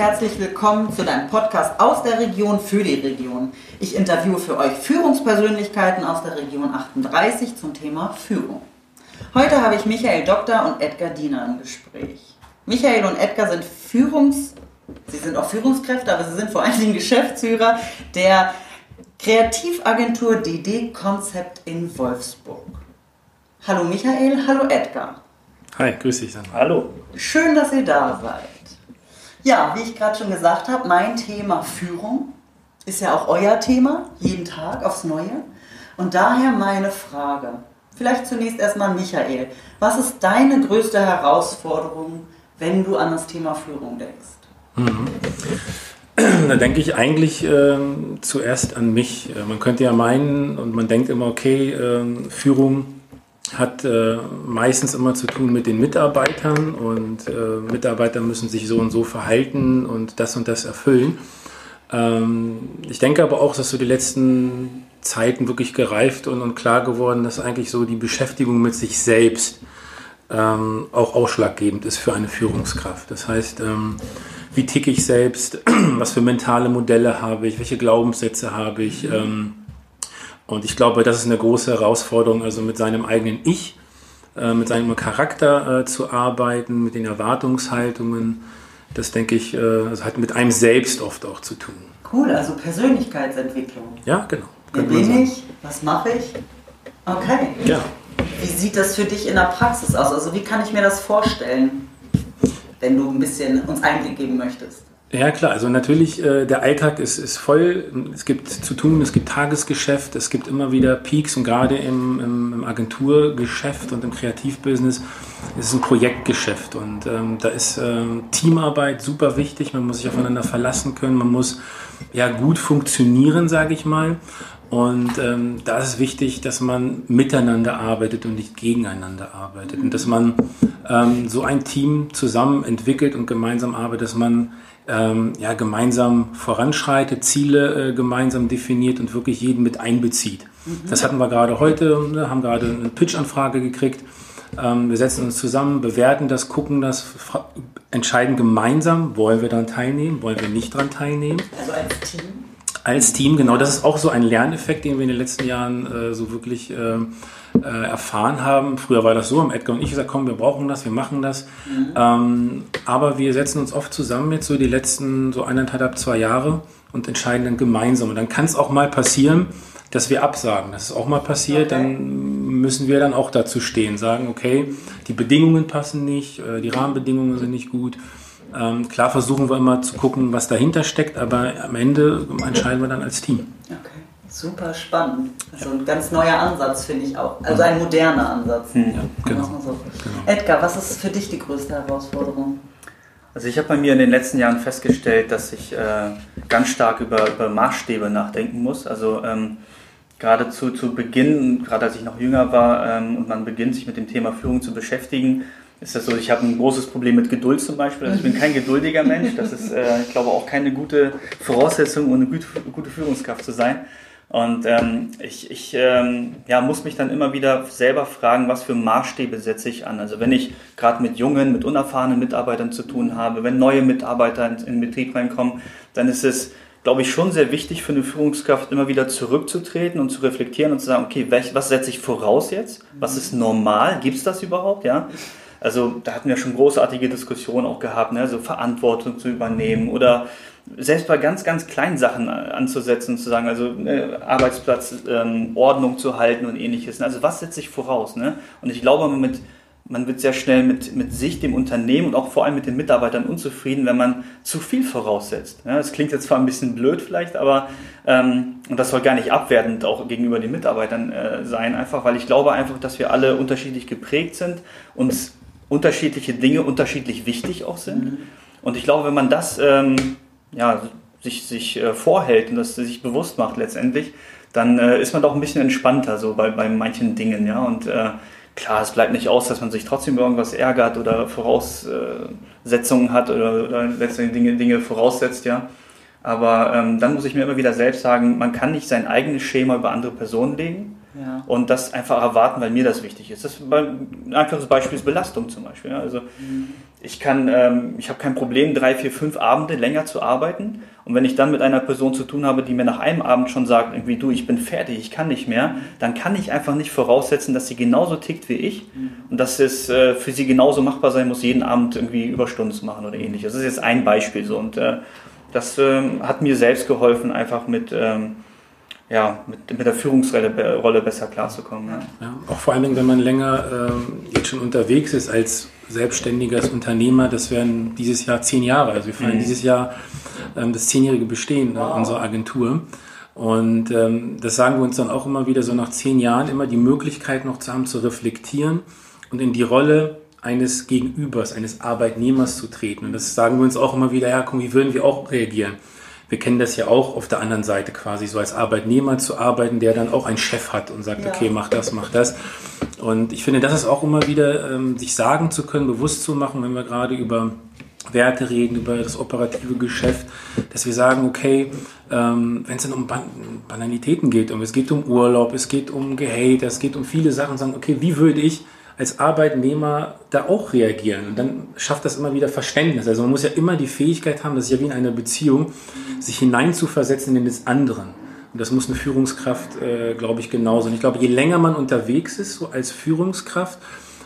herzlich willkommen zu deinem Podcast aus der Region für die Region. Ich interviewe für euch Führungspersönlichkeiten aus der Region 38 zum Thema Führung. Heute habe ich Michael Doktor und Edgar Diener im Gespräch. Michael und Edgar sind Führungs... Sie sind auch Führungskräfte, aber sie sind vor allen Dingen Geschäftsführer der Kreativagentur DD Concept in Wolfsburg. Hallo Michael, hallo Edgar. Hi, grüß dich. Sandra. Hallo. Schön, dass ihr da seid. Ja, wie ich gerade schon gesagt habe, mein Thema Führung ist ja auch euer Thema, jeden Tag aufs Neue. Und daher meine Frage. Vielleicht zunächst erstmal Michael. Was ist deine größte Herausforderung, wenn du an das Thema Führung denkst? Mhm. Da denke ich eigentlich äh, zuerst an mich. Äh, man könnte ja meinen und man denkt immer, okay, äh, Führung hat äh, meistens immer zu tun mit den Mitarbeitern und äh, Mitarbeiter müssen sich so und so verhalten und das und das erfüllen. Ähm, ich denke aber auch, dass so die letzten Zeiten wirklich gereift und, und klar geworden, dass eigentlich so die Beschäftigung mit sich selbst ähm, auch ausschlaggebend ist für eine Führungskraft. Das heißt, ähm, wie ticke ich selbst, was für mentale Modelle habe ich, welche Glaubenssätze habe ich. Ähm, und ich glaube, das ist eine große Herausforderung, also mit seinem eigenen Ich, äh, mit seinem Charakter äh, zu arbeiten, mit den Erwartungshaltungen. Das denke ich, äh, also hat mit einem selbst oft auch zu tun. Cool, also Persönlichkeitsentwicklung. Ja, genau. Wer bin ich? Was mache ich? Okay. Ja. Wie sieht das für dich in der Praxis aus? Also wie kann ich mir das vorstellen, wenn du ein bisschen uns Einblick geben möchtest? Ja klar, also natürlich, äh, der Alltag ist, ist voll, es gibt zu tun, es gibt Tagesgeschäft, es gibt immer wieder Peaks und gerade im, im, im Agenturgeschäft und im Kreativbusiness ist es ein Projektgeschäft. Und ähm, da ist ähm, Teamarbeit super wichtig, man muss sich aufeinander verlassen können, man muss ja gut funktionieren, sage ich mal. Und ähm, da ist wichtig, dass man miteinander arbeitet und nicht gegeneinander arbeitet. Und dass man ähm, so ein Team zusammen entwickelt und gemeinsam arbeitet, dass man ähm, ja, gemeinsam voranschreitet, Ziele äh, gemeinsam definiert und wirklich jeden mit einbezieht. Mhm. Das hatten wir gerade heute, ne, haben gerade eine Pitch-Anfrage gekriegt. Ähm, wir setzen uns zusammen, bewerten das, gucken das, entscheiden gemeinsam, wollen wir daran teilnehmen, wollen wir nicht daran teilnehmen. Also als Team? Als Team, genau. Das ist auch so ein Lerneffekt, den wir in den letzten Jahren äh, so wirklich äh, äh, erfahren haben. Früher war das so, haben Edgar und ich gesagt, komm, wir brauchen das, wir machen das. Mhm. Ähm, aber wir setzen uns oft zusammen jetzt so die letzten so eineinhalb, zwei Jahre und entscheiden dann gemeinsam. Und dann kann es auch mal passieren, dass wir absagen. Das ist auch mal passiert, okay. dann müssen wir dann auch dazu stehen, sagen, okay, die Bedingungen passen nicht, äh, die Rahmenbedingungen sind nicht gut. Ähm, klar versuchen wir immer zu gucken, was dahinter steckt, aber am Ende entscheiden wir dann als Team. Okay. Super spannend. Also ein ganz neuer Ansatz, finde ich auch. Also ein moderner Ansatz. Hm, ja, genau. So. genau. Edgar, was ist für dich die größte Herausforderung? Also ich habe bei mir in den letzten Jahren festgestellt, dass ich äh, ganz stark über, über, Maßstäbe nachdenken muss. Also ähm, gerade zu, zu Beginn, gerade als ich noch jünger war ähm, und man beginnt sich mit dem Thema Führung zu beschäftigen, ist das so, ich habe ein großes Problem mit Geduld zum Beispiel. Also ich bin kein geduldiger Mensch. Das ist, äh, ich glaube, auch keine gute Voraussetzung, um eine gute, Führungskraft zu sein. Und ähm, ich, ich ähm, ja, muss mich dann immer wieder selber fragen, was für Maßstäbe setze ich an. Also wenn ich gerade mit jungen, mit unerfahrenen Mitarbeitern zu tun habe, wenn neue Mitarbeiter in, in den Betrieb reinkommen, dann ist es, glaube ich, schon sehr wichtig für eine Führungskraft, immer wieder zurückzutreten und zu reflektieren und zu sagen, okay, welch, was setze ich voraus jetzt? Was ist normal? Gibt es das überhaupt? Ja? Also da hatten wir schon großartige Diskussionen auch gehabt, ne? also Verantwortung zu übernehmen oder selbst bei ganz, ganz kleinen Sachen anzusetzen, zu sagen, also ne, Arbeitsplatz, ähm, Ordnung zu halten und ähnliches. Also was setze ich voraus? Ne? Und ich glaube, man, mit, man wird sehr schnell mit, mit sich, dem Unternehmen und auch vor allem mit den Mitarbeitern unzufrieden, wenn man zu viel voraussetzt. Ja, das klingt jetzt zwar ein bisschen blöd vielleicht, aber ähm, und das soll gar nicht abwertend auch gegenüber den Mitarbeitern äh, sein, einfach weil ich glaube einfach, dass wir alle unterschiedlich geprägt sind, uns unterschiedliche Dinge unterschiedlich wichtig auch sind. Mhm. Und ich glaube, wenn man das ähm, ja, sich, sich äh, vorhält und das sich bewusst macht letztendlich, dann äh, ist man doch ein bisschen entspannter so bei, bei manchen Dingen, ja. Und äh, klar, es bleibt nicht aus, dass man sich trotzdem über irgendwas ärgert oder Voraussetzungen hat oder, oder letztendlich Dinge, Dinge voraussetzt, ja. Aber ähm, dann muss ich mir immer wieder selbst sagen, man kann nicht sein eigenes Schema über andere Personen legen. Ja. Und das einfach erwarten, weil mir das wichtig ist. Das ein einfaches Beispiel ist Belastung zum Beispiel. Also mhm. ich kann, ähm, ich habe kein Problem, drei, vier, fünf Abende länger zu arbeiten. Und wenn ich dann mit einer Person zu tun habe, die mir nach einem Abend schon sagt, irgendwie du, ich bin fertig, ich kann nicht mehr, dann kann ich einfach nicht voraussetzen, dass sie genauso tickt wie ich mhm. und dass es äh, für sie genauso machbar sein muss, jeden Abend irgendwie Überstunden zu machen oder ähnliches. Das ist jetzt ein Beispiel so. Und äh, das ähm, hat mir selbst geholfen, einfach mit ähm, ja, mit, mit der Führungsrolle Rolle besser klarzukommen. Ja. ja. auch vor allen Dingen, wenn man länger ähm, jetzt schon unterwegs ist als selbstständiger Unternehmer, das werden dieses Jahr zehn Jahre. Also wir feiern mhm. dieses Jahr ähm, das zehnjährige Bestehen wow. unserer Agentur. Und ähm, das sagen wir uns dann auch immer wieder, so nach zehn Jahren immer die Möglichkeit noch zu haben, zu reflektieren und in die Rolle eines Gegenübers, eines Arbeitnehmers zu treten. Und das sagen wir uns auch immer wieder, ja, komm, wie würden wir auch reagieren? Wir kennen das ja auch auf der anderen Seite quasi, so als Arbeitnehmer zu arbeiten, der dann auch einen Chef hat und sagt, ja. okay, mach das, mach das. Und ich finde, das ist auch immer wieder, ähm, sich sagen zu können, bewusst zu machen, wenn wir gerade über Werte reden, über das operative Geschäft, dass wir sagen, okay, ähm, wenn es dann um Ban Banalitäten geht, um, es geht um Urlaub, es geht um Gehalt, es geht um viele Sachen, sagen, okay, wie würde ich als Arbeitnehmer da auch reagieren. Und dann schafft das immer wieder Verständnis. Also man muss ja immer die Fähigkeit haben, das ist ja wie in einer Beziehung, sich hineinzuversetzen in des anderen. Und das muss eine Führungskraft, äh, glaube ich, genauso. Und ich glaube, je länger man unterwegs ist, so als Führungskraft,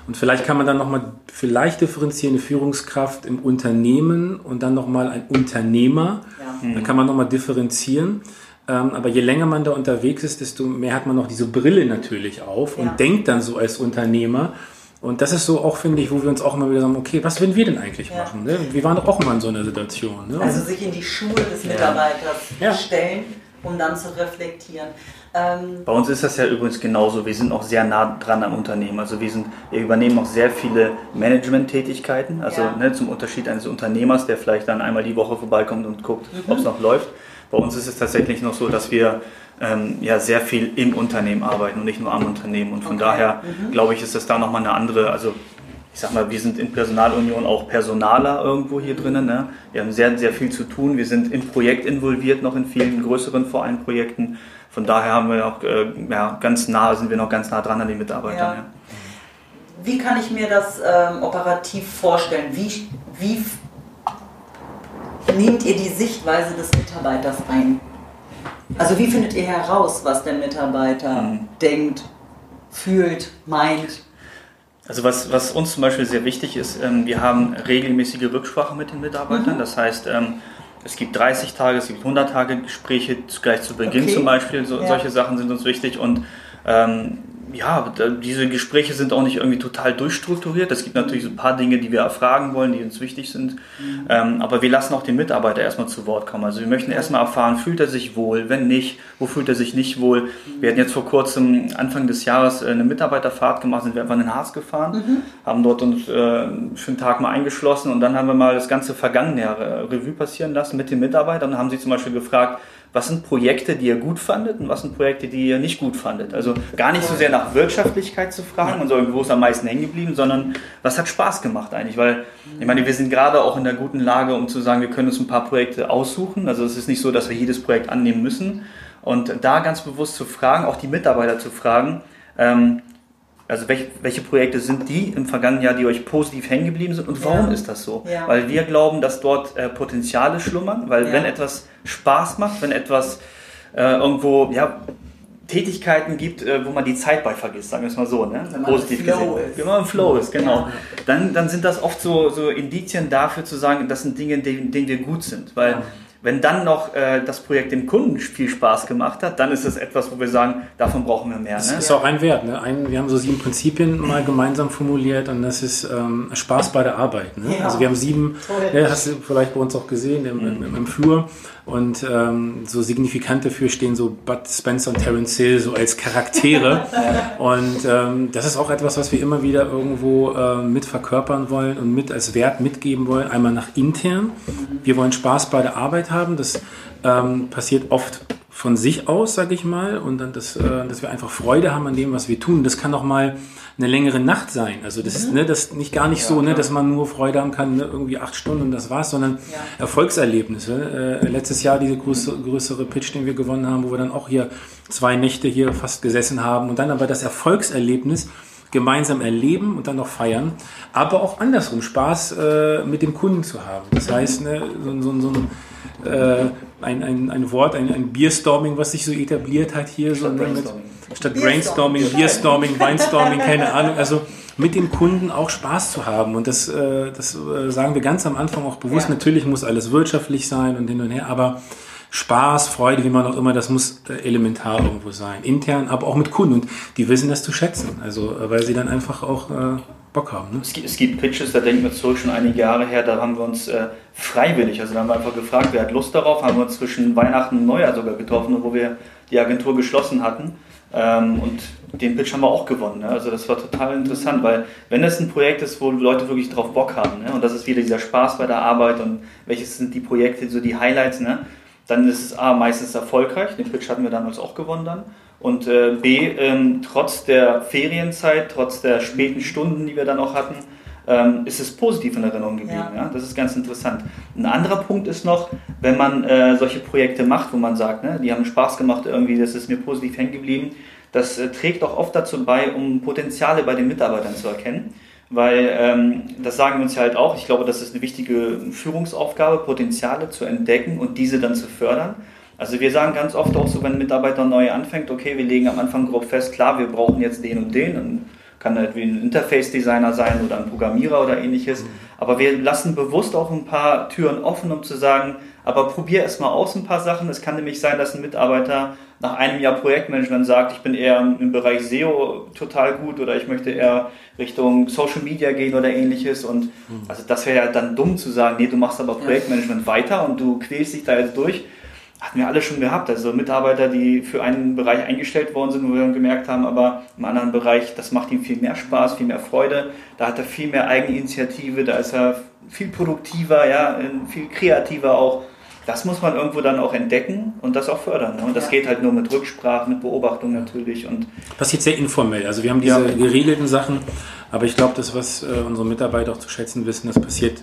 und vielleicht kann man dann nochmal vielleicht differenzieren, eine Führungskraft im Unternehmen und dann nochmal ein Unternehmer. Ja. Dann kann man nochmal differenzieren. Ähm, aber je länger man da unterwegs ist, desto mehr hat man noch diese Brille natürlich auf und ja. denkt dann so als Unternehmer. Und das ist so auch, finde ich, wo wir uns auch immer wieder sagen, okay, was würden wir denn eigentlich ja. machen? Ne? Wir waren doch auch mal in so einer Situation. Ne? Also sich in die Schuhe des Mitarbeiters ja. stellen, um dann zu reflektieren. Ähm Bei uns ist das ja übrigens genauso. Wir sind auch sehr nah dran am Unternehmen. Also wir, sind, wir übernehmen auch sehr viele Management-Tätigkeiten. Also ne, zum Unterschied eines Unternehmers, der vielleicht dann einmal die Woche vorbeikommt und guckt, mhm. ob es noch läuft bei uns ist es tatsächlich noch so, dass wir ähm, ja sehr viel im Unternehmen arbeiten und nicht nur am Unternehmen. Und von okay. daher mhm. glaube ich, ist das da nochmal eine andere, also ich sag mal, wir sind in Personalunion auch Personaler irgendwo hier drinnen. Ne? Wir haben sehr, sehr viel zu tun. Wir sind im Projekt involviert, noch in vielen größeren Vereinprojekten. Von daher haben wir auch äh, ja, ganz nah, sind wir noch ganz nah dran an den Mitarbeitern. Ja. Ja. Wie kann ich mir das ähm, operativ vorstellen? Wie, wie nehmt ihr die Sichtweise des Mitarbeiters ein? Also wie findet ihr heraus, was der Mitarbeiter mhm. denkt, fühlt, meint? Also was, was uns zum Beispiel sehr wichtig ist, ähm, wir haben regelmäßige Rücksprache mit den Mitarbeitern. Mhm. Das heißt, ähm, es gibt 30 Tage, es gibt 100 Tage Gespräche gleich zu Beginn okay. zum Beispiel. So, ja. Solche Sachen sind uns wichtig und ähm, ja, diese Gespräche sind auch nicht irgendwie total durchstrukturiert. Es gibt natürlich so ein paar Dinge, die wir erfragen wollen, die uns wichtig sind. Mhm. Ähm, aber wir lassen auch den Mitarbeiter erstmal zu Wort kommen. Also wir möchten erstmal erfahren, fühlt er sich wohl? Wenn nicht, wo fühlt er sich nicht wohl? Wir hatten jetzt vor kurzem, Anfang des Jahres, äh, eine Mitarbeiterfahrt gemacht, sind wir einfach in den Harz gefahren, mhm. haben dort uns äh, für einen Tag mal eingeschlossen und dann haben wir mal das ganze vergangene Jahr äh, Revue passieren lassen mit den Mitarbeitern und haben sie zum Beispiel gefragt, was sind Projekte, die ihr gut fandet und was sind Projekte, die ihr nicht gut fandet. Also gar nicht so sehr nach Wirtschaftlichkeit zu fragen und so, wo ist am meisten hängen geblieben, sondern was hat Spaß gemacht eigentlich, weil ich meine, wir sind gerade auch in der guten Lage, um zu sagen, wir können uns ein paar Projekte aussuchen. Also es ist nicht so, dass wir jedes Projekt annehmen müssen. Und da ganz bewusst zu fragen, auch die Mitarbeiter zu fragen, ähm, also welche, welche Projekte sind die im vergangenen Jahr, die euch positiv hängen geblieben sind und warum ja. ist das so? Ja. Weil wir glauben, dass dort äh, Potenziale schlummern, weil ja. wenn etwas Spaß macht, wenn etwas äh, irgendwo ja, Tätigkeiten gibt, äh, wo man die Zeit bei vergisst, sagen wir es mal so, ne? positiv gesehen. Ist. Wenn man im Flow ist, genau. Dann, dann sind das oft so, so Indizien dafür zu sagen, das sind Dinge, denen, denen wir gut sind, weil wenn dann noch äh, das Projekt dem Kunden viel Spaß gemacht hat, dann ist es etwas, wo wir sagen, davon brauchen wir mehr. Das ne? ist auch ein Wert. Ne? Ein, wir haben so sieben Prinzipien mal gemeinsam formuliert und das ist ähm, Spaß bei der Arbeit. Ne? Ja. Also wir haben sieben, ja, hast du vielleicht bei uns auch gesehen im, im, im Flur. Und ähm, so signifikant dafür stehen so Bud Spencer und Terence Hill so als Charaktere. und ähm, das ist auch etwas, was wir immer wieder irgendwo äh, mit verkörpern wollen und mit als Wert mitgeben wollen. Einmal nach intern. Wir wollen Spaß bei der Arbeit haben. Das ähm, passiert oft von sich aus, sage ich mal, und dann, das, äh, dass wir einfach Freude haben an dem, was wir tun. Das kann auch mal eine längere Nacht sein. Also das ist mhm. ne, das nicht gar nicht ja, so, ne, dass man nur Freude haben kann, ne, irgendwie acht Stunden und das war's, sondern ja. Erfolgserlebnisse. Äh, letztes Jahr diese größere, größere Pitch, den wir gewonnen haben, wo wir dann auch hier zwei Nächte hier fast gesessen haben und dann aber das Erfolgserlebnis gemeinsam erleben und dann noch feiern, aber auch andersrum Spaß äh, mit dem Kunden zu haben. Das heißt, ne, so, so, so ein äh, ein, ein, ein Wort, ein, ein Bierstorming, was sich so etabliert hat hier. Statt so Brainstorming. Mit, statt Brainstorming, Bierstorming, Weinstorming, keine Ahnung. Also mit dem Kunden auch Spaß zu haben. Und das, äh, das äh, sagen wir ganz am Anfang auch bewusst. Ja. Natürlich muss alles wirtschaftlich sein und hin und her, aber Spaß, Freude, wie man auch immer, das muss äh, elementar irgendwo sein. Intern, aber auch mit Kunden. Und die wissen das zu schätzen. Also, äh, weil sie dann einfach auch äh, Bock haben. Ne? Es, gibt, es, gibt, Pitches, da denken wir zurück, schon einige Jahre her, da haben wir uns äh, freiwillig, also da haben wir einfach gefragt, wer hat Lust darauf, haben wir uns zwischen Weihnachten und Neujahr sogar getroffen, wo wir die Agentur geschlossen hatten. Ähm, und den Pitch haben wir auch gewonnen. Ne? Also das war total interessant, weil wenn es ein Projekt ist, wo Leute wirklich drauf Bock haben, ne? und das ist wieder dieser Spaß bei der Arbeit und welches sind die Projekte, so die Highlights, ne? dann ist es A meistens erfolgreich, den Pitch hatten wir damals auch gewonnen dann. Und äh, B, ähm, trotz der Ferienzeit, trotz der späten Stunden, die wir dann auch hatten, ähm, ist es positiv in Erinnerung geblieben. Ja. ja. Das ist ganz interessant. Ein anderer Punkt ist noch, wenn man äh, solche Projekte macht, wo man sagt, ne, die haben Spaß gemacht, irgendwie, das ist mir positiv hängen geblieben, das äh, trägt auch oft dazu bei, um Potenziale bei den Mitarbeitern zu erkennen. Weil ähm, das sagen wir uns ja halt auch, ich glaube, das ist eine wichtige Führungsaufgabe, Potenziale zu entdecken und diese dann zu fördern. Also wir sagen ganz oft auch so, wenn ein Mitarbeiter neu anfängt, okay, wir legen am Anfang grob fest, klar, wir brauchen jetzt den und den. Und kann halt wie ein Interface-Designer sein oder ein Programmierer oder ähnliches. Mhm. Aber wir lassen bewusst auch ein paar Türen offen, um zu sagen, aber probier erst mal aus ein paar Sachen. Es kann nämlich sein, dass ein Mitarbeiter nach einem Jahr Projektmanagement sagt, ich bin eher im Bereich SEO total gut oder ich möchte eher Richtung Social Media gehen oder ähnliches. Und mhm. also das wäre ja dann dumm zu sagen, nee, du machst aber Projektmanagement weiter und du quälst dich da jetzt durch hatten wir alle schon gehabt. Also Mitarbeiter, die für einen Bereich eingestellt worden sind, wo wir dann gemerkt haben, aber im anderen Bereich, das macht ihm viel mehr Spaß, viel mehr Freude. Da hat er viel mehr Eigeninitiative, da ist er viel produktiver, ja, viel kreativer auch. Das muss man irgendwo dann auch entdecken und das auch fördern. Ne? Und das ja. geht halt nur mit Rücksprache, mit Beobachtung natürlich. Und Passiert sehr informell. Also wir haben diese ja. geregelten Sachen, aber ich glaube, das, was äh, unsere Mitarbeiter auch zu schätzen wissen, das passiert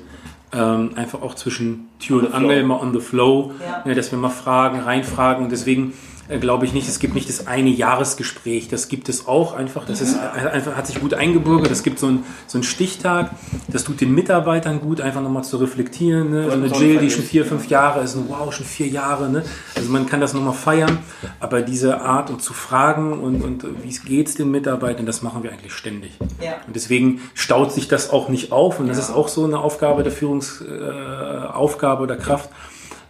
ähm, einfach auch zwischen Tür und Angel mal on the flow, ja. ne, dass wir mal fragen, reinfragen. Und deswegen glaube ich nicht, es gibt nicht das eine Jahresgespräch, das gibt es auch einfach, das ist äh, einfach, hat sich gut eingebürgert, es gibt so einen, so einen Stichtag, das tut den Mitarbeitern gut, einfach nochmal zu reflektieren, ne? so eine Jill, die schon vier, fünf Jahre ist, wow, schon vier Jahre, ne? also man kann das nochmal feiern, aber diese Art und zu fragen und, und wie geht es den Mitarbeitern, das machen wir eigentlich ständig. Ja. Und deswegen staut sich das auch nicht auf und das ja. ist auch so eine Aufgabe der Führungsaufgabe äh, oder Kraft,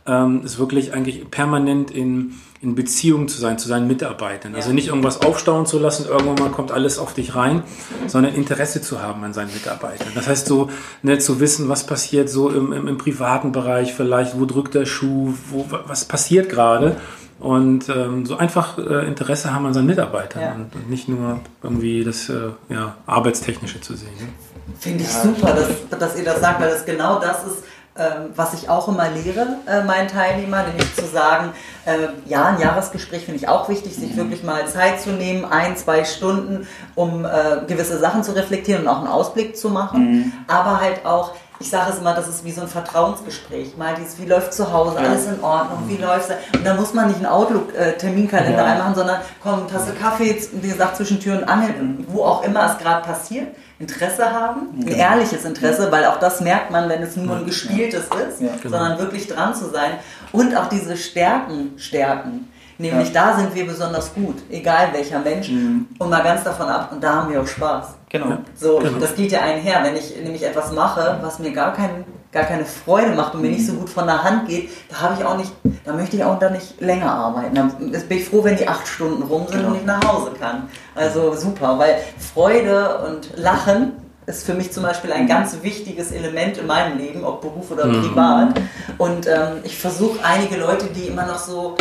ähm, ist wirklich eigentlich permanent in in Beziehung zu sein zu seinen Mitarbeitern. Also nicht irgendwas aufstauen zu lassen, irgendwann mal kommt alles auf dich rein, sondern Interesse zu haben an seinen Mitarbeitern. Das heißt so, ne, zu wissen, was passiert so im, im, im privaten Bereich vielleicht, wo drückt der Schuh, wo, was passiert gerade und ähm, so einfach äh, Interesse haben an seinen Mitarbeitern ja. und, und, nicht nur irgendwie das äh, ja, Arbeitstechnische zu sehen. Ne? Finde ich super, dass, dass ihr das sagt, weil das genau das ist, was ich auch immer lehre, äh, meinen Teilnehmern, nämlich zu sagen, äh, ja, ein Jahresgespräch finde ich auch wichtig, sich wirklich mal Zeit zu nehmen, ein, zwei Stunden, um äh, gewisse Sachen zu reflektieren und auch einen Ausblick zu machen, mhm. aber halt auch ich sage es immer, das ist wie so ein Vertrauensgespräch. Mal dieses, wie läuft zu Hause, alles in Ordnung, wie läuft es? Und da muss man nicht einen Outlook-Terminkalender ja. reinmachen, sondern komm, Tasse Kaffee, wie gesagt, zwischen Tür und Angel, wo auch immer es gerade passiert. Interesse haben, ein genau. ehrliches Interesse, weil auch das merkt man, wenn es nur ein gespieltes ist, ja, genau. sondern wirklich dran zu sein und auch diese Stärken stärken. Nämlich ja. da sind wir besonders gut, egal welcher Mensch. Mhm. Und mal ganz davon ab, und da haben wir auch Spaß. Genau. So, genau. das geht ja einher. Wenn ich nämlich etwas mache, was mir gar, kein, gar keine Freude macht und mir nicht so gut von der Hand geht, da habe ich auch nicht, da möchte ich auch da nicht länger arbeiten. Dann bin ich froh, wenn die acht Stunden rum sind genau. und ich nach Hause kann. Also super, weil Freude und Lachen ist für mich zum Beispiel ein ganz wichtiges Element in meinem Leben, ob Beruf oder mhm. privat. Und ähm, ich versuche einige Leute, die immer noch so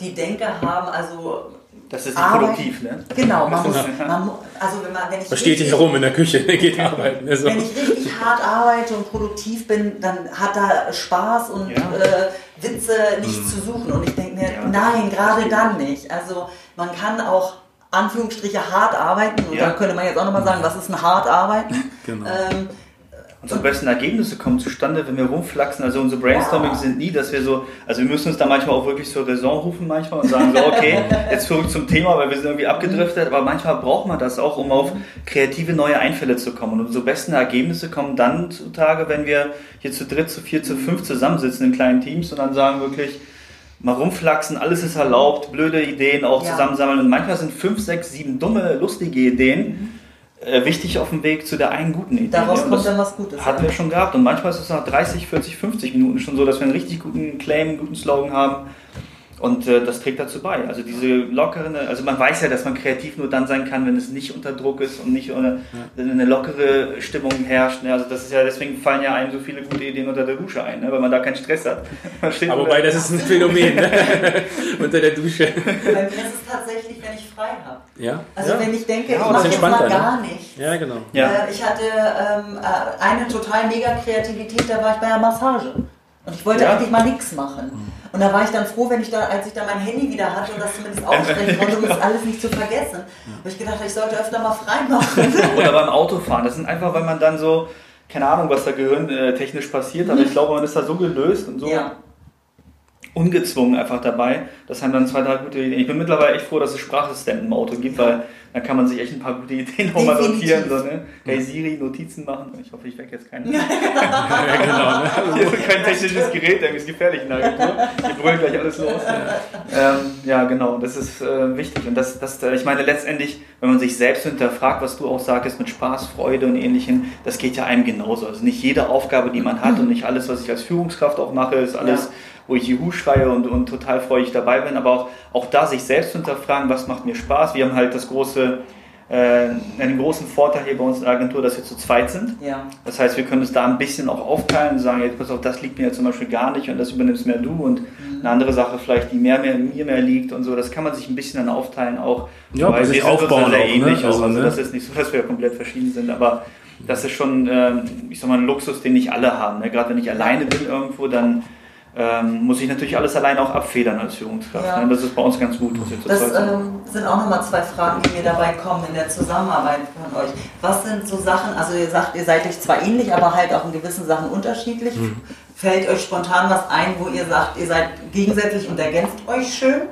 die Denke haben, also Das ist nicht produktiv, ne? Genau, man muss, man, also wenn, man, wenn ich Was steht hier richtig- herum in der Küche? Geht arbeiten. Also. Wenn ich richtig hart arbeite und produktiv bin, dann hat da Spaß und Ja. äh, Witze nicht zu suchen. Und ich denke mir, Ja, nein, gerade dann nicht. Also man kann auch Anführungsstriche hart arbeiten. Und Ja. da könnte man jetzt auch nochmal sagen, was ist ein hart arbeiten? Genau. Ähm, Unsere besten Ergebnisse kommen zustande, wenn wir rumflaxen. Also unsere Brainstorming sind nie, dass wir so, also wir müssen uns da manchmal auch wirklich zur Raison rufen manchmal und sagen so, okay, jetzt zurück zum Thema, weil wir sind irgendwie abgedriftet, aber manchmal braucht man das auch, um auf kreative neue Einfälle zu kommen. Und unsere besten Ergebnisse kommen dann zutage, wenn wir hier zu dritt, zu vier, zu fünf zusammensitzen in kleinen Teams und dann sagen wirklich, mal rumflaxen, alles ist erlaubt, blöde Ideen auch Ja. zusammensammeln. Und manchmal sind fünf, sechs, sieben dumme, lustige Ideen äh, wichtig auf dem Weg zu der einen guten Idee. daraus Ja, kommt dann was Gutes. hatten wir schon gehabt. Und manchmal ist es nach 30, 40, 50 Minuten schon so, dass wir einen richtig guten Claim, einen guten Slogan haben. Und äh, das trägt dazu bei. Also diese lockeren, also man weiß ja, dass man kreativ nur dann sein kann, wenn es nicht unter Druck ist und nicht ohne, wenn eine lockere Stimmung herrscht. Ne? Also das ist ja, deswegen fallen ja einem so viele gute Ideen unter der Dusche ein, ne? weil man da keinen Stress hat. Aber wobei, das ist ein Phänomen ne? unter der Dusche. Bei mir ist es tatsächlich, wenn ich frei habe. Ja? Also ja. wenn ich denke, Ja, ich das mache jetzt mal ne? gar nichts. ja, genau. Ja. Äh, ich hatte ähm, äh, eine total mega Kreativität, da war ich bei der Massage. Und ich wollte Ja. eigentlich mal nichts machen. Und da war ich dann froh, wenn ich da, als ich da mein Handy wieder hatte und das zumindest aussprechen konnte, um das alles nicht zu vergessen. Habe ich gedacht, ich sollte öfter mal frei machen. Oder beim Autofahren. Das sind einfach, weil man dann so, keine Ahnung, was da Gehirn äh, technisch passiert, aber ich glaube, man ist da so gelöst und so ja. Ungezwungen einfach dabei, dass einem dann zwei, drei gute Ideen. Ich bin mittlerweile echt froh, dass es Sprachassistenten im Auto gibt, weil dann kann man sich echt ein paar gute Ideen nochmal notieren. So, ne? Hey Siri, Notizen machen. Ich hoffe, ich weg jetzt keinen. Ja, genau. Ne? Hier ist kein technisches Gerät, irgendwie ist gefährlich in der Agentur. Hier brüllt gleich alles los. Ähm, ja, genau, das ist äh, wichtig. Und das, das, äh, ich meine, letztendlich, wenn man sich selbst hinterfragt, was du auch sagtest mit Spaß, Freude und ähnlichem, das geht ja einem genauso. Also nicht jede Aufgabe, die man hat und nicht alles, was ich als Führungskraft auch mache, ist alles, Ja. Wo ich Juhu schreie und, und total freudig dabei bin. Aber auch, auch da sich selbst hinterfragen, was macht mir Spaß. Wir haben halt das große, äh, einen großen Vorteil hier bei uns in der Agentur, dass wir zu zweit sind. ja. Das heißt, wir können es da ein bisschen auch aufteilen und sagen, jetzt pass auf, das liegt mir ja zum Beispiel gar nicht und das übernimmst mehr du und eine andere Sache vielleicht, die mehr, mehr mir mehr liegt und so. Das kann man sich ein bisschen dann aufteilen auch. Ja, bei weil sich wir sind uns aufbauen sehr auch, ne? ähnlich. Also, auch. Also ne? das ist nicht so, dass wir komplett verschieden sind, aber das ist schon, ähm, ich sag mal, ein Luxus, den nicht alle haben. Ne? Gerade wenn ich alleine bin irgendwo, dann ähm, muss ich natürlich alles alleine auch abfedern als Führungskraft. Ja. Ne? Das ist bei uns ganz gut, Das ähm, sind auch nochmal zwei Fragen, die mir dabei kommen in der Zusammenarbeit von euch. Was sind so Sachen, also ihr sagt, ihr seid euch zwar ähnlich, aber halt auch in gewissen Sachen unterschiedlich. Fällt euch spontan was ein, wo ihr sagt, ihr seid gegensätzlich und ergänzt euch schön?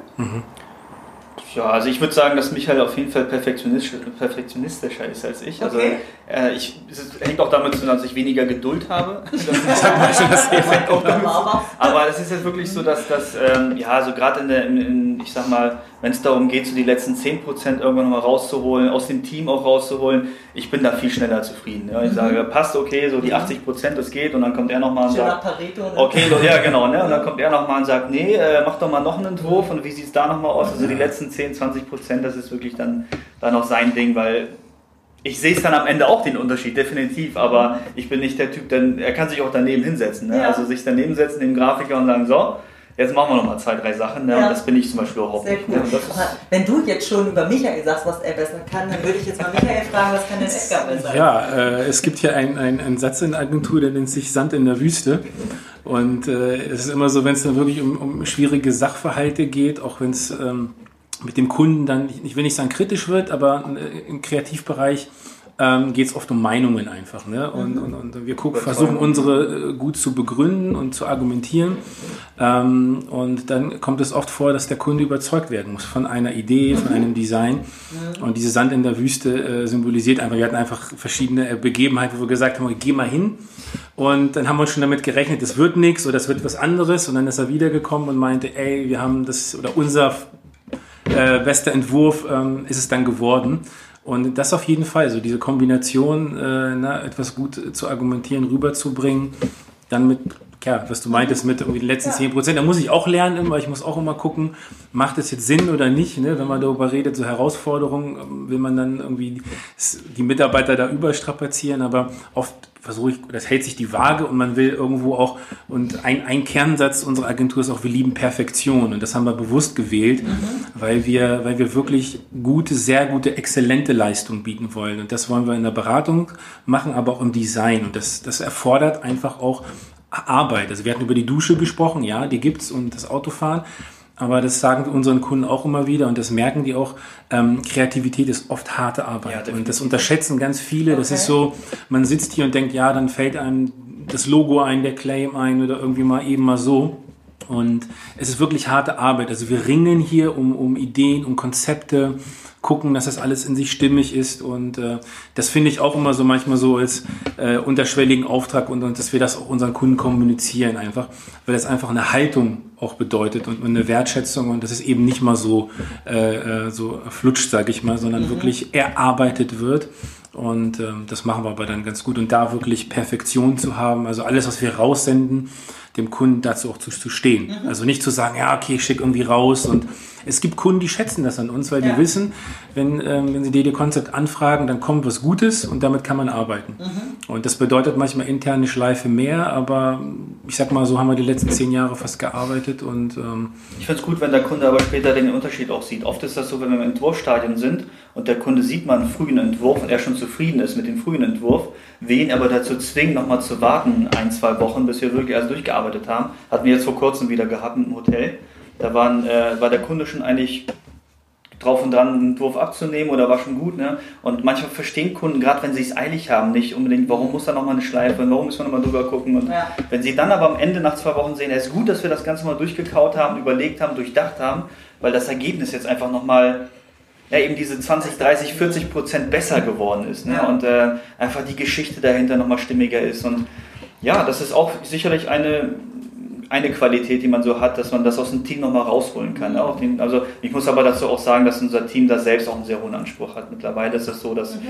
Ja, also ich würde sagen, dass Michael auf jeden Fall perfektionistisch, perfektionistischer ist als ich. Also Okay. äh, ich, es hängt auch damit zu tun, dass ich weniger Geduld habe. Das Das hängt auch damit zu Aber es ist jetzt wirklich so, dass das, ähm, ja, so gerade in der, in, in, ich sag mal, wenn es darum geht, so die letzten 10% irgendwann nochmal rauszuholen, aus dem Team auch rauszuholen, ich bin da viel schneller zufrieden. Ja. Ich sage, passt okay, so die 80%, das geht und dann kommt er nochmal und schöner sagt, Pareto. Ne? Okay, so, ja genau, ne? Und dann kommt er nochmal und sagt, nee, äh, mach doch mal noch einen Entwurf und wie sieht es da nochmal aus? Also die letzten 10, 20 Prozent, das ist wirklich dann, dann auch sein Ding, weil ich sehe es dann am Ende auch den Unterschied, definitiv, aber ich bin nicht der Typ, denn er kann sich auch daneben hinsetzen. Ne? Ja. Also sich daneben setzen, dem Grafiker und sagen, so, jetzt machen wir nochmal zwei, drei Sachen. Ne? Ja. Und das bin ich zum Beispiel überhaupt Sehr nicht. cool. Ne? Wenn du jetzt schon über Michael sagst, was er besser kann, dann würde ich jetzt mal Michael fragen, was kann denn Edgar besser? Ja, äh, es gibt hier einen einen Satz in der Agentur, der nennt sich Sand in der Wüste. Und äh, es ist immer so, wenn es dann wirklich um, um schwierige Sachverhalte geht, auch wenn es ähm, mit dem Kunden dann, ich will nicht sagen kritisch wird, aber äh, im Kreativbereich ähm, geht es oft um Meinungen einfach. Ne? Und, und, und wir gucken, versuchen unsere äh, gut zu begründen und zu argumentieren. Ähm, und dann kommt es oft vor, dass der Kunde überzeugt werden muss von einer Idee, von einem Design. Und diese Sand in der Wüste äh, symbolisiert einfach, wir hatten einfach verschiedene Begebenheiten, wo wir gesagt haben, geh mal hin. Und dann haben wir schon damit gerechnet, es wird nichts oder es wird was anderes. Und dann ist er wiedergekommen und meinte, ey, wir haben das, oder unser äh, bester Entwurf ähm, ist es dann geworden. Und das auf jeden Fall, so diese Kombination, äh, na, etwas gut zu argumentieren, rüberzubringen, dann mit, ja, was du meintest, mit irgendwie den letzten Ja. 10 Prozent, da muss ich auch lernen immer, ich muss auch immer gucken, macht es jetzt Sinn oder nicht, ne? wenn man darüber redet, so Herausforderungen, ähm, will man dann irgendwie die Mitarbeiter da überstrapazieren, aber oft versuche ich, das hält sich die Waage und man will irgendwo auch, und ein, ein Kernsatz unserer Agentur ist auch, wir lieben Perfektion und das haben wir bewusst gewählt, mhm. weil wir, weil wir wirklich gute, sehr gute, exzellente Leistung bieten wollen und das wollen wir in der Beratung machen, aber auch im Design und das, das erfordert einfach auch Arbeit. Also wir hatten über die Dusche gesprochen, ja, die gibt's und das Autofahren, aber das sagen wir unseren Kunden auch immer wieder und das merken die auch. Ähm, Kreativität ist oft harte Arbeit ja, und das unterschätzen ganz viele. Okay. Das ist so, man sitzt hier und denkt, ja, dann fällt einem das Logo ein, der Claim ein oder irgendwie mal eben mal so. Und es ist wirklich harte Arbeit. Also wir ringen hier um, um Ideen, um Konzepte, gucken, dass das alles in sich stimmig ist. Und äh, das finde ich auch immer so manchmal so als äh, unterschwelligen Auftrag und, und dass wir das auch unseren Kunden kommunizieren einfach, weil das einfach eine Haltung auch bedeutet und eine Wertschätzung und das ist eben nicht mal so, äh, äh so flutscht, sage ich mal, sondern mhm. wirklich erarbeitet wird. Und ähm, das machen wir aber dann ganz gut. Und da wirklich Perfektion zu haben, also alles, was wir raussenden, dem Kunden dazu auch zu, zu stehen. Mhm. Also nicht zu sagen, ja, okay, ich schicke irgendwie raus. Und es gibt Kunden, die schätzen das an uns, weil ja. die wissen, wenn, ähm, wenn sie DD Concept anfragen, dann kommt was Gutes und damit kann man arbeiten. Mhm. Und das bedeutet manchmal intern eine Schleife mehr, aber ich sag mal, so haben wir die letzten zehn Jahre fast gearbeitet und ähm ich finde es gut, wenn der Kunde aber später den Unterschied auch sieht. Oft ist das so, wenn wir im Entwurfsstadion sind und der Kunde sieht mal einen frühen Entwurf und er schon zufrieden ist mit dem frühen Entwurf, wen aber dazu zwingen, nochmal zu warten, ein, zwei Wochen, bis wir wirklich alles durchgearbeitet haben. Hatten wir jetzt vor kurzem wieder gehabt im Hotel. Da waren, äh, war der Kunde schon eigentlich drauf und dran, einen Entwurf abzunehmen oder war schon gut. Ne? Und manchmal verstehen Kunden, gerade wenn sie es eilig haben, nicht unbedingt, warum muss da nochmal eine Schleife, warum müssen wir nochmal drüber gucken. Und ja. wenn sie dann aber am Ende nach zwei Wochen sehen, es ist gut, dass wir das Ganze mal durchgekaut haben, überlegt haben, durchdacht haben, weil das Ergebnis jetzt einfach nochmal ja, eben diese 20, 30, 40 Prozent besser geworden ist. Ne? Ja. Und äh, einfach die Geschichte dahinter nochmal stimmiger ist. Und ja, das ist auch sicherlich eine eine Qualität, die man so hat, dass man das aus dem Team nochmal rausholen kann. Ne? Den, also ich muss aber dazu auch sagen, dass unser Team da selbst auch einen sehr hohen Anspruch hat. Mittlerweile ist es so, dass mhm.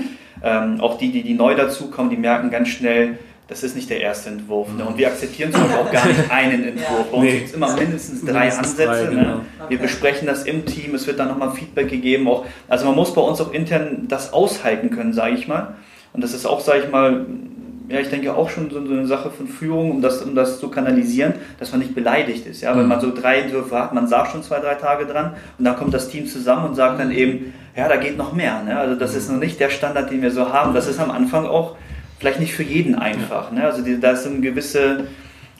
ähm, auch die, die, die neu dazukommen, die merken ganz schnell, das ist nicht der erste Entwurf. Ne? Und wir akzeptieren zum Beispiel auch gar nicht einen Entwurf. Bei uns nee. gibt es immer mindestens drei mindestens Ansätze. Drei, ne? genau. ne? Wir okay. besprechen das im Team, es wird dann nochmal Feedback gegeben. Auch, also man muss bei uns auch intern das aushalten können, sage ich mal. Und das ist auch, sage ich mal, ja, ich denke auch schon so, eine Sache von Führung, um das, um das zu kanalisieren, dass man nicht beleidigt ist. Ja? Wenn mhm. man so drei Entwürfe hat, man sagt schon zwei, drei Tage dran und dann kommt das Team zusammen und sagt dann eben, ja, da geht noch mehr. Ne? Also das ist noch nicht der Standard, den wir so haben. Das ist am Anfang auch vielleicht nicht für jeden einfach. Ne? Also da ist so eine gewisse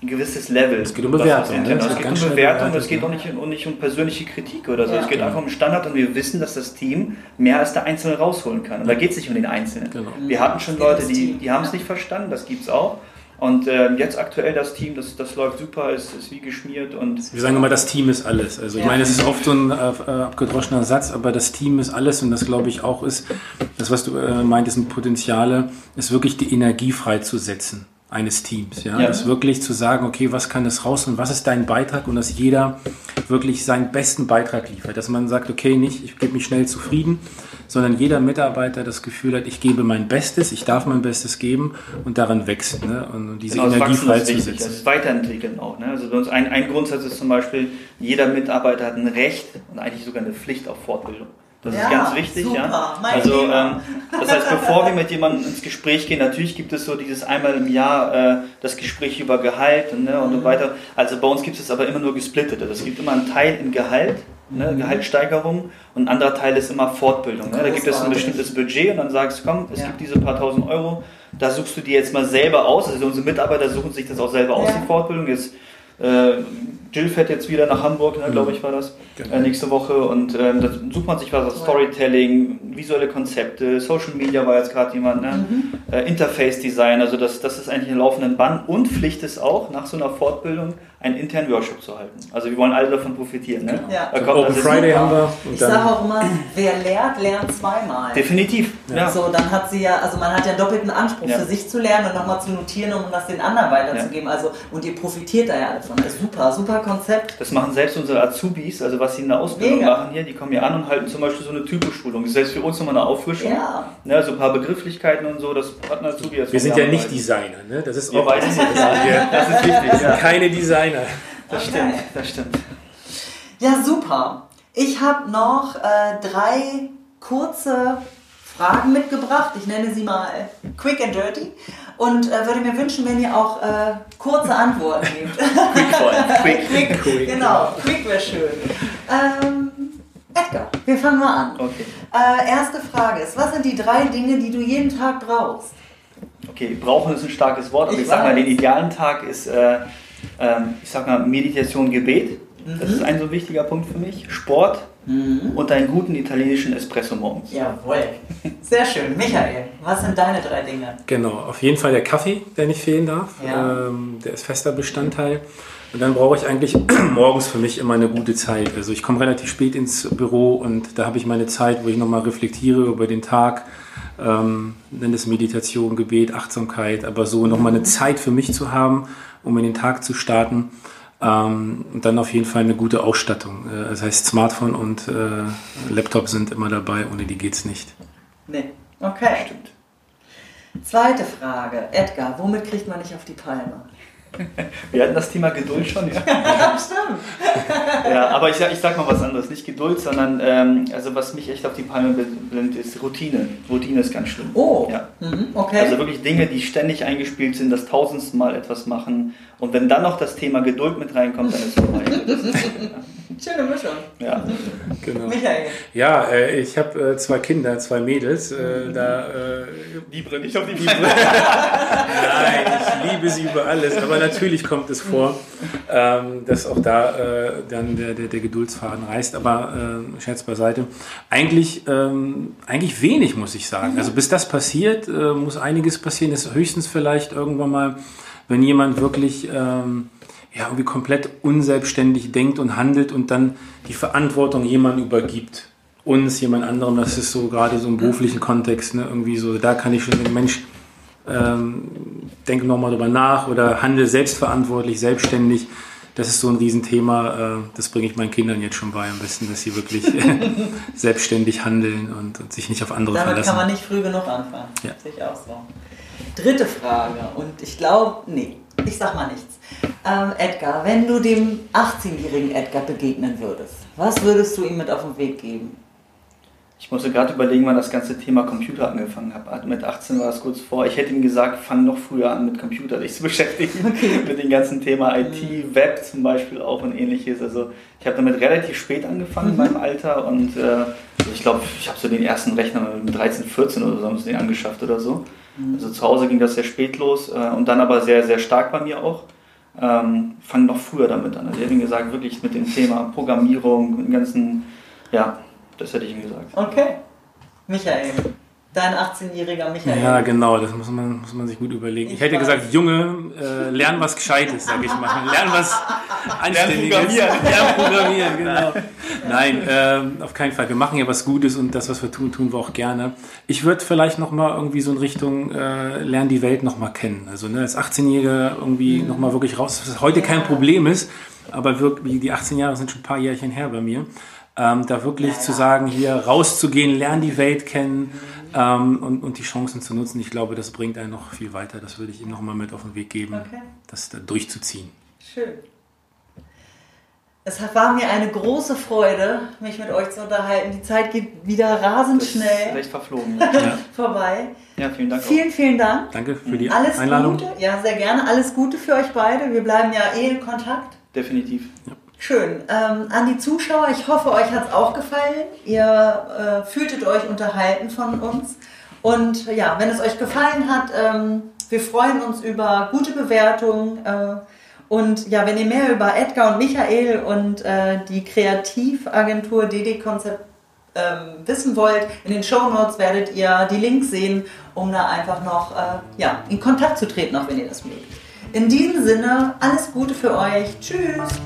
ein gewisses Level. Es geht um Bewertung. Ne? Es geht um Bewertung, es geht auch nicht, um, nicht um persönliche Kritik oder so. Ja, es geht genau. einfach um Standard und wir wissen, dass das Team mehr als der Einzelne rausholen kann. Und da geht es nicht um den Einzelnen. Genau. Wir hatten schon Leute, die, die haben es nicht verstanden, das gibt es auch. Und äh, jetzt aktuell das Team, das, das läuft super, ist, ist wie geschmiert. Und Wir sagen immer, das Team ist alles. Also ich ja. meine, es ist oft so ein äh, äh, abgedroschener Satz, aber das Team ist alles und das glaube ich auch ist, das was du äh, meintest mit Potenziale, ist wirklich die Energie freizusetzen eines Teams. Ja? ja? Das wirklich zu sagen, okay, was kann das raus und was ist dein Beitrag und dass jeder wirklich seinen besten Beitrag liefert. Dass man sagt, okay, nicht, ich gebe mich schnell zufrieden, sondern jeder Mitarbeiter das Gefühl hat, ich gebe mein Bestes, ich darf mein Bestes geben und daran wächst. Ne? Und diese genau, Energie freizusetzen. Das ist Weiterentwickeln auch. Ne? Also bei uns ein, ein Grundsatz ist zum Beispiel, jeder Mitarbeiter hat ein Recht und eigentlich sogar eine Pflicht auf Fortbildung. Das ja, ist ganz wichtig, super. ja. also ähm, das heißt, bevor wir mit jemandem ins Gespräch gehen, natürlich gibt es so dieses einmal im Jahr äh, das Gespräch über Gehalt ne, und so mhm. weiter. Also bei uns gibt es aber immer nur gesplittet. Also es gibt immer einen Teil im Gehalt, ne, mhm. Gehaltssteigerung und ein anderer Teil ist immer Fortbildung. Ne? Da gibt es ein bestimmtes Budget und dann sagst du, komm, es ja. gibt diese paar tausend Euro, da suchst du dir jetzt mal selber aus. Also unsere Mitarbeiter suchen sich das auch selber aus, die Fortbildung. Jetzt äh, Jill fährt jetzt wieder nach Hamburg, ne, glaube ich, war das, genau. äh, nächste Woche. Und ähm, da sucht man sich was, also Storytelling, visuelle Konzepte, Social Media war jetzt gerade jemand, ne? Mhm. Äh, Interface Design, also das, das ist eigentlich ein laufenden Bann. Und Pflicht ist auch, nach so einer Fortbildung einen internen Workshop zu halten. Also wir wollen alle davon profitieren. Ne? Ja. So Open Friday haben wir. ich sage auch immer, wer lernt, lernt zweimal. Definitiv. Ja. So, dann hat sie ja, also man hat ja doppelten Anspruch ja. für sich zu lernen und nochmal zu notieren, um das den anderen weiterzugeben. Ja. Also, und ihr profitiert da ja alle von. Das ist super, super Konzept. Das machen selbst unsere Azubis, also was sie in der Ausbildung Mega. machen hier, die kommen hier an und halten zum Beispiel so eine Typoschulung. Das ist selbst für uns nochmal eine Auffrischung. Ja. Ne, so ein paar Begrifflichkeiten und so, das hat ein Azubi Wir sind ja nicht Designer, ne? Das ist auch. Wir, das, das ist wichtig. Wir sind keine Designer. Das okay. stimmt, das stimmt. Ja, super. Ich habe noch äh, drei kurze Fragen mitgebracht. Ich nenne sie mal Quick and Dirty und äh, würde mir wünschen, wenn ihr auch äh, kurze Antworten gebt. Quick. Quick. quick, Quick, genau, quick wäre schön. Ähm, Edgar, wir fangen mal an. Okay. Äh, erste Frage ist, was sind die drei Dinge, die du jeden Tag brauchst? Okay, brauchen ist ein starkes Wort, aber Ich ich, sag mal, den idealen Tag ist, äh, ähm, ich sag mal, Meditation, Gebet. Das Mhm. ist ein so wichtiger Punkt für mich. Sport und einen guten italienischen Espresso morgens. Jawohl. Sehr schön. Michael, was sind deine drei Dinge? Genau, auf jeden Fall der Kaffee, der nicht fehlen darf. Ja. Ähm, der ist fester Bestandteil. Und dann brauche ich eigentlich morgens für mich immer eine gute Zeit. Also ich komme relativ spät ins Büro und da habe ich meine Zeit, wo ich nochmal reflektiere über den Tag. Ähm, nenne es Meditation, Gebet, Achtsamkeit, aber so nochmal eine Zeit für mich zu haben, um in den Tag zu starten. Ähm, und dann auf jeden Fall eine gute Ausstattung. Äh, das heißt, Smartphone und äh, Laptop sind immer dabei, ohne die geht's nicht. Nee. Okay. Stimmt. Zweite Frage. Edgar, womit kriegt man nicht auf die Palme? Wir hatten das Thema Geduld schon, ja. Stimmt. ja aber ich sag, ich sag mal was anderes. Nicht Geduld, sondern ähm, also was mich echt auf die Palme bringt, ist Routine. Routine ist ganz schlimm. Oh. Ja. Mhm, okay. Also wirklich Dinge, die ständig eingespielt sind, das tausendste Mal etwas machen. Und wenn dann noch das Thema Geduld mit reinkommt, dann ist es vorbei. Schöne Mischung. ja. Genau. Michael. Ja, äh, ich habe äh, zwei Kinder, zwei Mädels. Äh, da, äh, Die brennt nicht auf die Palme. nein, ich liebe sie über alles. Aber natürlich kommt es vor, ähm, dass auch da äh, dann der, der, der Geduldsfaden reißt. Aber äh, Scherz beiseite. Eigentlich, ähm, eigentlich wenig, muss ich sagen. Also bis das passiert, äh, muss einiges passieren. Das ist höchstens vielleicht irgendwann mal, wenn jemand wirklich... Ähm, ja, irgendwie komplett unselbstständig denkt und handelt und dann die Verantwortung jemandem übergibt. Uns, jemand anderem, das ist so gerade so im beruflichen Kontext, ne, irgendwie so, da kann ich schon sagen, Mensch, ähm, denke nochmal drüber nach oder handle selbstverantwortlich, selbstständig. Das ist so ein Riesenthema, äh, das bringe ich meinen Kindern jetzt schon bei am besten, dass sie wirklich selbstständig handeln und, und sich nicht auf andere Damit verlassen. kann man nicht früh genug anfangen. Ja. Sehe ich auch so. Dritte Frage. Und ich glaube, nee, ich sag mal nichts. Ähm, Edgar, wenn du dem 18-jährigen Edgar begegnen würdest, was würdest du ihm mit auf den Weg geben? Ich musste gerade überlegen, wann das ganze Thema Computer angefangen hat. Mit 18 war es kurz vor. Ich hätte ihm gesagt, fang noch früher an mit Computer dich zu beschäftigen. mit dem ganzen Thema IT, Web zum Beispiel auch und ähnliches. Also ich habe damit relativ spät angefangen in meinem Alter und äh, ich glaube, ich habe so den ersten Rechner mit 13, 14 oder so haben sie den angeschafft oder so. Also zu Hause ging das sehr spät los äh, und dann aber sehr, sehr stark bei mir auch. Ähm, fang noch früher damit an. Also ich hätte ihm gesagt, wirklich mit dem Thema Programmierung, mit dem ganzen, ja, das hätte ich ihm gesagt. Okay. Michael, dein 18-jähriger Michael. Ja, genau, das muss man, muss man sich gut überlegen. Ich, Ich hätte weiß. gesagt, Junge, äh, lern was Gescheites, sag ich mal. Lern was Anständiges. Programmieren. Lern Programmieren, genau. Nein, ähm, auf keinen Fall. Wir machen ja was Gutes und das, was wir tun, tun wir auch gerne. Ich würde vielleicht nochmal irgendwie so in Richtung äh, Lern die Welt nochmal kennen. Also ne, als 18-Jähriger irgendwie Mhm. nochmal wirklich raus, was heute kein Problem ist, aber wirklich, die 18 Jahre sind schon ein paar Jährchen her bei mir. Ähm, da wirklich zu sagen, hier rauszugehen, lernen die Welt kennen ähm, und, und die Chancen zu nutzen. Ich glaube, das bringt einen noch viel weiter. Das würde ich ihm nochmal mit auf den Weg geben, Okay. das da durchzuziehen. Schön. Es war mir eine große Freude, mich mit euch zu unterhalten. Die Zeit geht wieder rasend Das ist schnell recht verflogen. Ja, Ja, vorbei. ja vielen Dank. auch. Vielen, vielen Dank. danke für die Alles Einladung. Gute. Ja, sehr gerne. Alles Gute für euch beide. Wir bleiben ja eh in Kontakt. Definitiv. Schön. Ähm, an die Zuschauer, ich hoffe, euch hat es auch gefallen. Ihr äh, fühltet euch unterhalten von uns. Und ja, wenn es euch gefallen hat, ähm, wir freuen uns über gute Bewertungen. Äh, und ja, wenn ihr mehr über Edgar und Michael und äh, die Kreativagentur DD Konzept ähm, wissen wollt, in den Show Notes werdet ihr die Links sehen, um da einfach noch äh, ja, in Kontakt zu treten, auch wenn ihr das mögt. In diesem Sinne, alles Gute für euch. Tschüss.